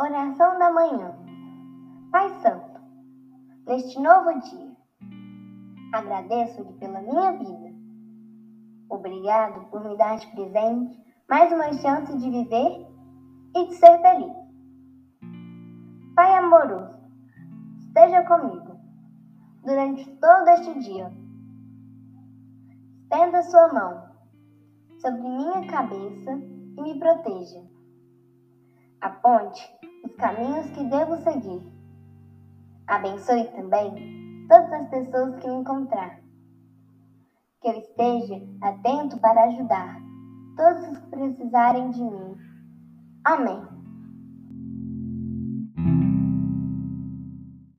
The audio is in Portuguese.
Oração da manhã. Pai Santo, neste novo dia, agradeço-lhe pela minha vida. Obrigado por me dar de presente mais uma chance de viver e de ser feliz. Pai amoroso, esteja comigo durante todo este dia. Estenda sua mão sobre minha cabeça e me proteja. Aponte caminhos que devo seguir. Abençoe também todas as pessoas que encontrar. Que eu esteja atento para ajudar todos os que precisarem de mim. Amém.